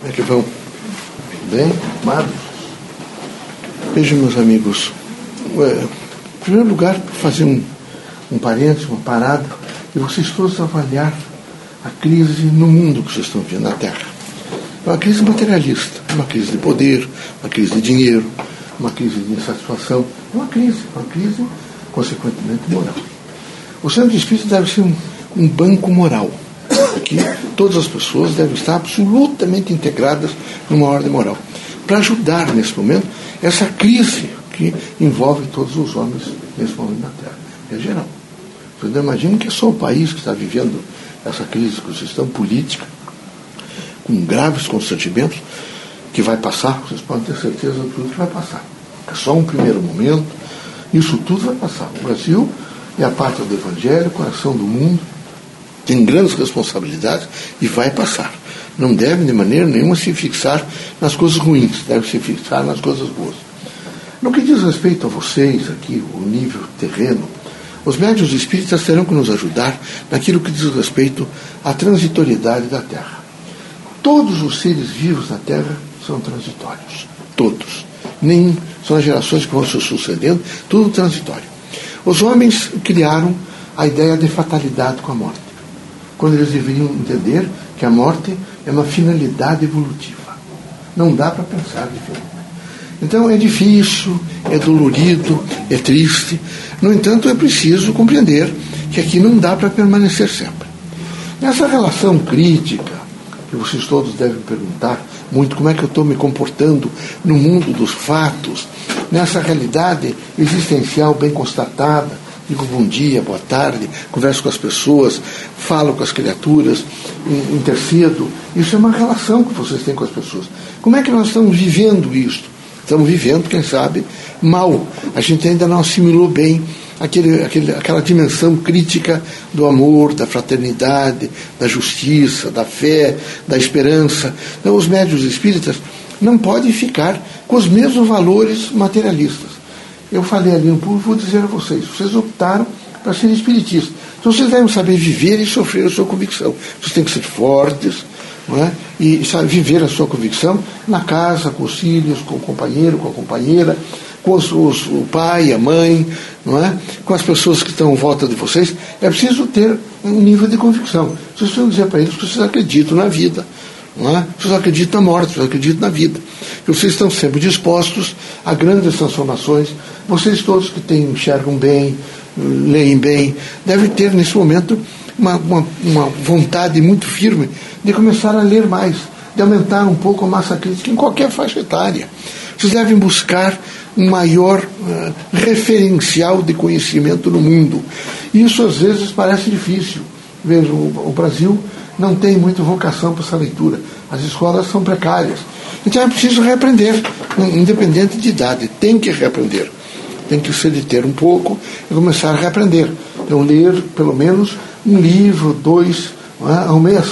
Como é que vão? Bem? Amados? Vejam, meus amigos, é, em primeiro lugar, fazer um, um parênteses, uma parada, e vocês todos avaliar a crise no mundo que vocês estão vendo na Terra. É uma crise materialista, uma crise de poder, uma crise de dinheiro, uma crise de insatisfação, é uma crise, uma crise, consequentemente, moral. O centro espírito deve ser um, um banco moral. Aqui, todas as pessoas devem estar absolutamente integradas numa ordem moral. Para ajudar, nesse momento, essa crise que envolve todos os homens nesse momento na Terra. É geral. Vocês não imaginam que é só o país que está vivendo essa crise com estão política, com graves constrangimentos, que vai passar, vocês podem ter certeza de tudo que vai passar. É só um primeiro momento, isso tudo vai passar. O Brasil é a pátria do Evangelho, o coração do mundo, tem grandes responsabilidades e vai passar. Não deve, de maneira nenhuma, se fixar nas coisas ruins, deve se fixar nas coisas boas. No que diz respeito a vocês, aqui, o nível terreno, os médios espíritas terão que nos ajudar naquilo que diz respeito à transitoriedade da Terra. Todos os seres vivos na Terra são transitórios. Todos. Nem são as gerações que vão se sucedendo, tudo transitório. Os homens criaram a ideia de fatalidade com a morte, quando eles deveriam entender que a morte é uma finalidade evolutiva. Não dá para pensar diferente. Então é difícil, é dolorido, é triste. No entanto, é preciso compreender que aqui não dá para permanecer sempre. Nessa relação crítica, que vocês todos devem perguntar muito como é que eu estou me comportando no mundo dos fatos, nessa realidade existencial bem constatada, digo bom dia, boa tarde, converso com as pessoas, falo com as criaturas, intercedo. Isso é uma relação que vocês têm com as pessoas. Como é que nós estamos vivendo isto? Estamos vivendo, quem sabe, mal. A gente ainda não assimilou bem aquele, aquele, aquela dimensão crítica do amor, da fraternidade, da justiça, da fé, da esperança. Então, os médios espíritas não podem ficar com os mesmos valores materialistas. Eu falei ali no público, vou dizer a vocês: vocês optaram para ser espiritistas. Então vocês devem saber viver e sofrer a sua convicção. Vocês têm que ser fortes, é? e sabe, viver a sua convicção na casa, com os filhos, com o companheiro, com a companheira, com os, os, o pai, a mãe, não é? com as pessoas que estão em volta de vocês. É preciso ter um nível de convicção. Vocês precisam dizer para eles que vocês acreditam na vida. Não é? Vocês acreditam na morte, vocês acreditam na vida. Que vocês estão sempre dispostos a grandes transformações. Vocês todos que têm, enxergam bem, leem bem, devem ter nesse momento uma, uma, uma vontade muito firme de começar a ler mais, de aumentar um pouco a massa crítica em qualquer faixa etária. Vocês devem buscar um maior uh, referencial de conhecimento no mundo. Isso às vezes parece difícil. Veja, o, o Brasil não tem muita vocação para essa leitura. As escolas são precárias. Então é preciso reaprender, independente de idade. Tem que reaprender. Tem que se deter um pouco e começar a reaprender. Então, ler pelo menos um livro, dois é, ao mês.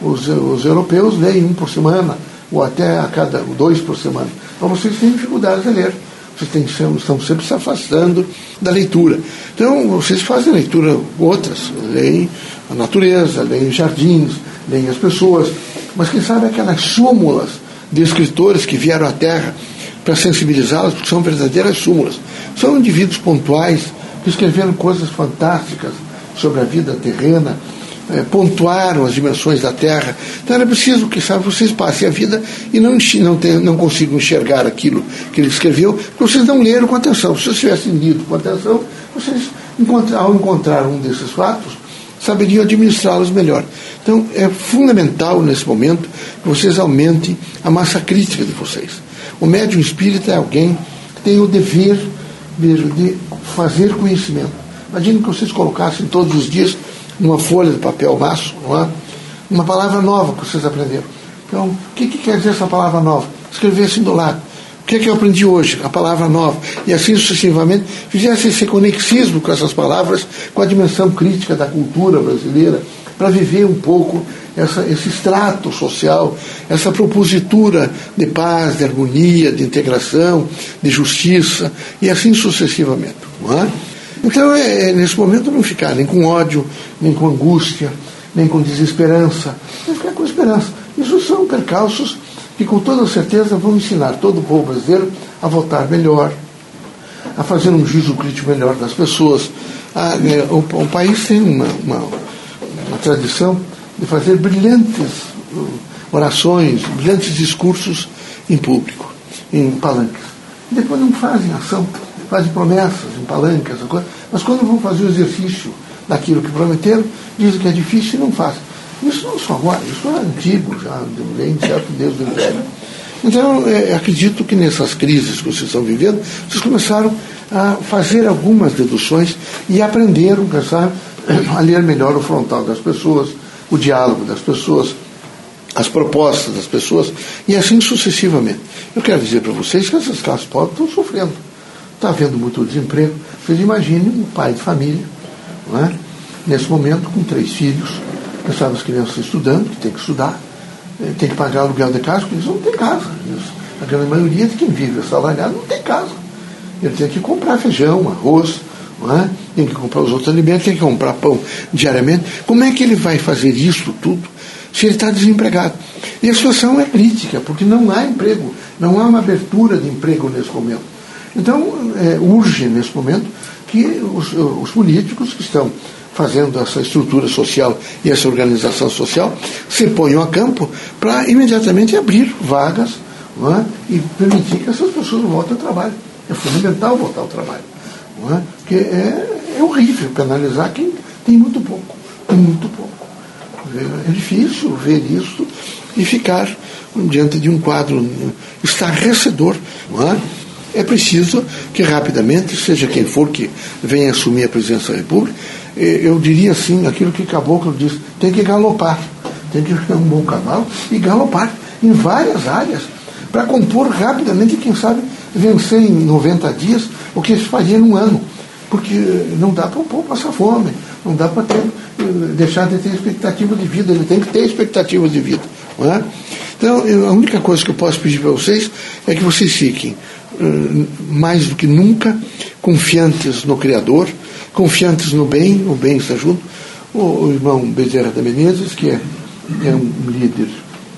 Os, os europeus leem um por semana, ou até a cada dois por semana. Então vocês têm dificuldades a ler. Vocês têm, estão sempre se afastando da leitura. Então, vocês fazem leitura outras, leem a natureza, leem jardins, leem as pessoas, mas quem sabe aquelas súmulas de escritores que vieram à Terra para sensibilizá-las, porque são verdadeiras súmulas. São indivíduos pontuais que escreveram coisas fantásticas sobre a vida terrena, é, pontuaram as dimensões da Terra. Então era preciso que sabe, vocês passem a vida e não, não, não consigam enxergar aquilo que ele escreveu, porque vocês não leram com atenção. Se vocês tivessem lido com atenção, vocês, ao encontrar um desses fatos, saberiam administrá-los melhor. Então é fundamental nesse momento que vocês aumentem a massa crítica de vocês. O médium espírita é alguém que tem o dever de fazer conhecimento. Imagine que vocês colocassem todos os dias numa folha de papel maço, é? uma palavra nova que vocês aprenderam. Então, o que, que quer dizer essa palavra nova? Escrever assim do lado. O que é que eu aprendi hoje? A palavra nova. E assim sucessivamente, fizesse esse conexismo com essas palavras, com a dimensão crítica da cultura brasileira, para viver um pouco essa, esse extrato social, essa propositura de paz, de harmonia, de integração, de justiça, e assim sucessivamente. É? Então, é, é, nesse momento, não ficar nem com ódio, nem com angústia, nem com desesperança, nem ficar com esperança. Isso são percalços que com toda certeza vão ensinar todo o povo brasileiro a votar melhor, a fazer um juízo crítico melhor das pessoas. A, é, o, o, país tem uma, uma, uma tradição de fazer brilhantes uh, orações, brilhantes discursos em público, em palanques. E depois não fazem ação, fazem promessas em palanques, mas quando vão fazer o exercício daquilo que prometeram, dizem que é difícil e não fazem. Isso não só agora, isso é antigo, já vem de certo Deus do Império. Então, é, acredito que nessas crises que vocês estão vivendo, vocês começaram a fazer algumas deduções e aprenderam, começaram a ler melhor o frontal das pessoas, o diálogo das pessoas, as propostas das pessoas, e assim sucessivamente. Eu quero dizer para vocês que essas classes pobres estão sofrendo. Está havendo muito desemprego. Vocês imaginem um pai de família, é? nesse momento, com três filhos, pensava as crianças estudando, que tem que estudar, eh, tem que pagar aluguel de casa, porque eles não têm casa. A grande maioria de quem vive assalariado não tem casa. Ele tem que comprar feijão, arroz, é? tem que comprar os outros alimentos, tem que comprar pão diariamente. Como é que ele vai fazer isso tudo se ele está desempregado? E a situação é crítica, porque não há emprego, não há uma abertura de emprego nesse momento. Então, é, urge nesse momento que os, os políticos que estão fazendo essa estrutura social e essa organização social, se ponham a campo para imediatamente abrir vagas é? e permitir que essas pessoas voltem ao trabalho. É fundamental voltar ao trabalho. É? Porque é, é horrível penalizar quem tem muito pouco. Muito pouco. É difícil ver isso e ficar diante de um quadro estarrecedor. É? é preciso que rapidamente, seja quem for que venha assumir a presidência da República, eu diria assim, aquilo que Caboclo disse, tem que galopar, tem que ter um bom cavalo e galopar em várias áreas, para compor rapidamente, quem sabe, vencer em 90 dias o que se fazia num ano. Porque não dá para o povo passar fome, não dá para deixar de ter expectativa de vida, ele tem que ter expectativa de vida. Não é? Então, eu, a única coisa que eu posso pedir para vocês é que vocês fiquem, uh, mais do que nunca, confiantes no Criador, confiantes no bem, o bem está junto. O, o irmão Bezerra da Menezes, que é, é um líder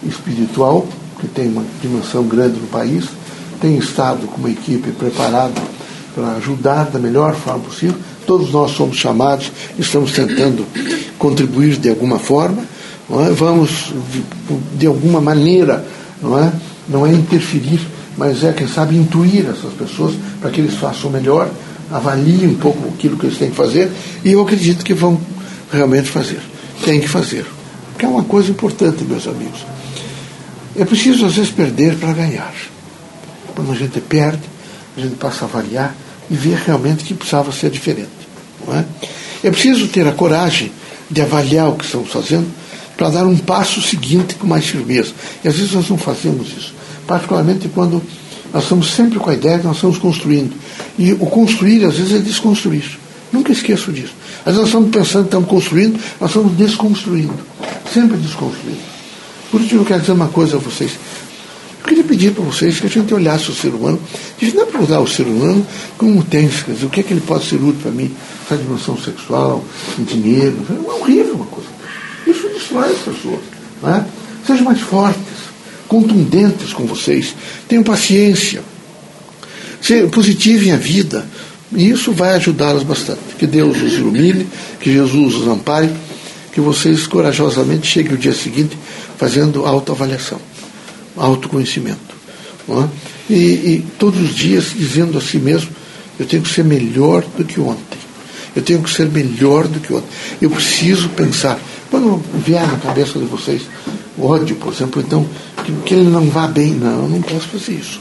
espiritual, que tem uma dimensão grande no país, tem estado com uma equipe preparada para ajudar da melhor forma possível. Todos nós somos chamados, estamos tentando contribuir de alguma forma, é? vamos de, alguma maneira, não é? não é interferir, mas é, quem sabe, intuir essas pessoas para que eles façam melhor avaliem um pouco aquilo que eles têm que fazer e eu acredito que vão realmente fazer. Tem que fazer. Porque é uma coisa importante, meus amigos. É preciso, às vezes, perder para ganhar. Quando a gente perde, a gente passa a avaliar e ver realmente que precisava ser diferente. Não é? é preciso ter a coragem de avaliar o que estamos fazendo para dar um passo seguinte com mais firmeza. E às vezes nós não fazemos isso. Particularmente quando nós estamos sempre com a ideia que nós estamos construindo. E o construir, às vezes, é desconstruir. Nunca esqueço disso. Às vezes nós estamos pensando estamos construindo, nós estamos desconstruindo. Sempre desconstruindo. Por isso eu quero dizer uma coisa a vocês. Eu queria pedir para vocês que a gente olhasse o ser humano, e não é para usar o ser humano como utensílio, quer dizer, o que é que ele pode ser útil para mim, essa dimensão sexual, dinheiro, é horrível uma coisa. Isso destrói as pessoas. Não é? Sejam mais fortes contundentes com vocês. Tenham paciência. Positivem a vida. E isso vai ajudá-los bastante. Que Deus os ilumine, que Jesus os ampare, que vocês corajosamente cheguem o dia seguinte fazendo autoavaliação, autoconhecimento. É? E, e todos os dias dizendo a si mesmo: eu tenho que ser melhor do que ontem. Eu tenho que ser melhor do que ontem. Eu preciso pensar. Quando vier na cabeça de vocês ódio, por exemplo, então, que, que ele não vá bem. Não, eu não posso fazer isso.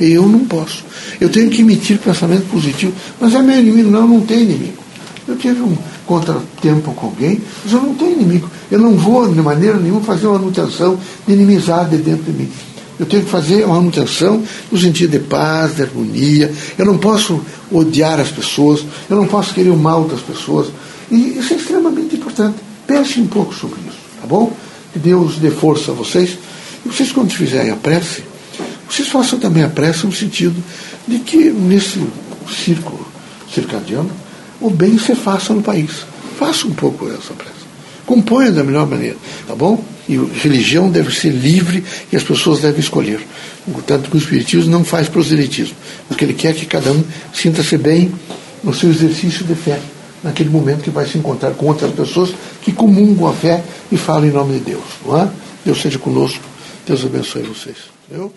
Eu não posso. Eu tenho que emitir pensamento positivo. Mas é meu inimigo. Não, não tenho inimigo. Eu tive um contratempo com alguém, mas eu não tenho inimigo. Eu não vou, de maneira nenhuma, fazer uma manutenção de inimizade dentro de mim. Eu tenho que fazer uma manutenção no sentido de paz, de harmonia. Eu não posso odiar as pessoas, eu não posso querer o mal das pessoas. E isso é extremamente importante. Pense um pouco sobre isso, tá bom? Que Deus dê força a vocês. E vocês, quando fizerem a prece, vocês façam também a prece no sentido de que nesse círculo circadiano, o bem se faça no país. Faça um pouco essa prece. Componha da melhor maneira, tá bom? E religião deve ser livre e as pessoas devem escolher. Portanto, o Espiritismo não faz proselitismo. O que ele quer é que cada um sinta-se bem no seu exercício de fé, naquele momento que vai se encontrar com outras pessoas que comungam a fé e falam em nome de Deus. Não é? Deus seja conosco. Deus abençoe vocês. Eu